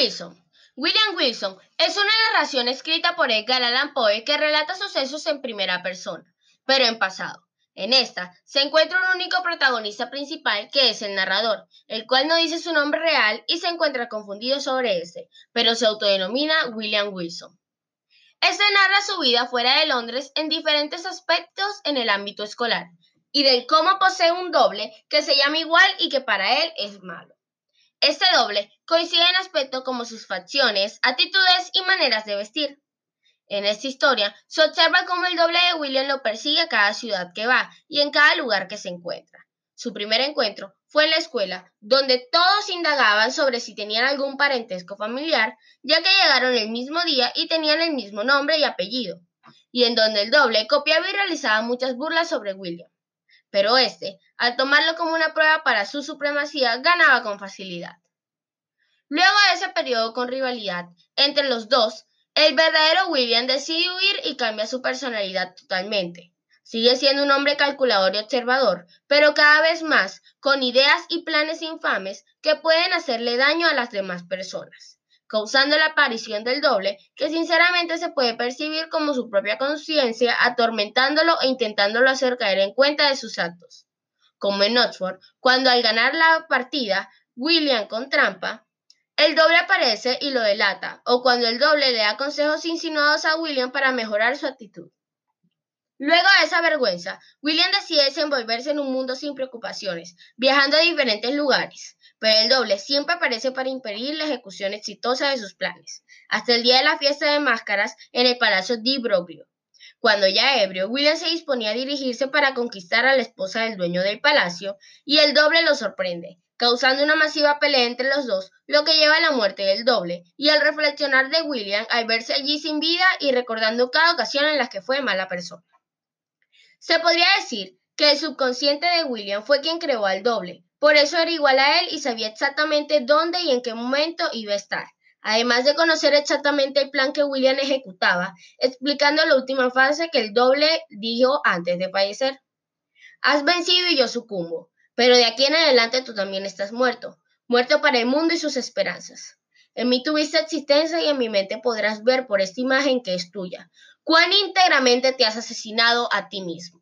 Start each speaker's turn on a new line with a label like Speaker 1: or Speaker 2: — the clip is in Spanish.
Speaker 1: Wilson. William Wilson es una narración escrita por Edgar Allan Poe que relata sucesos en primera persona, pero en pasado. En esta se encuentra un único protagonista principal que es el narrador, el cual no dice su nombre real y se encuentra confundido sobre este, pero se autodenomina William Wilson. Este narra su vida fuera de Londres en diferentes aspectos en el ámbito escolar y del cómo posee un doble que se llama igual y que para él es malo. Este doble coincide en aspecto como sus facciones, actitudes y maneras de vestir. En esta historia se observa cómo el doble de William lo persigue a cada ciudad que va y en cada lugar que se encuentra. Su primer encuentro fue en la escuela, donde todos indagaban sobre si tenían algún parentesco familiar, ya que llegaron el mismo día y tenían el mismo nombre y apellido, y en donde el doble copiaba y realizaba muchas burlas sobre William. Pero este, al tomarlo como una prueba para su supremacía, ganaba con facilidad. Luego de ese periodo con rivalidad entre los dos, el verdadero William decide huir y cambia su personalidad totalmente. Sigue siendo un hombre calculador y observador, pero cada vez más con ideas y planes infames que pueden hacerle daño a las demás personas, causando la aparición del doble que sinceramente se puede percibir como su propia conciencia atormentándolo e intentándolo hacer caer en cuenta de sus actos. Como en Oxford, cuando al ganar la partida, William con trampa el doble aparece y lo delata, o cuando el doble le da consejos insinuados a William para mejorar su actitud. Luego de esa vergüenza, William decide desenvolverse en un mundo sin preocupaciones, viajando a diferentes lugares, pero el doble siempre aparece para impedir la ejecución exitosa de sus planes, hasta el día de la fiesta de máscaras en el Palacio di Broglio. Cuando ya ebrio, William se disponía a dirigirse para conquistar a la esposa del dueño del palacio, y el doble lo sorprende, causando una masiva pelea entre los dos, lo que lleva a la muerte del doble, y al reflexionar de William al verse allí sin vida y recordando cada ocasión en la que fue mala persona. Se podría decir que el subconsciente de William fue quien creó al doble, por eso era igual a él y sabía exactamente dónde y en qué momento iba a estar, además de conocer exactamente el plan que William ejecutaba, explicando la última fase que el doble dijo antes de fallecer. Has vencido y yo sucumbo. Pero de aquí en adelante tú también estás muerto, muerto para el mundo y sus esperanzas. En mí tuviste existencia y en mi mente podrás ver por esta imagen que es tuya, cuán íntegramente te has asesinado a ti mismo.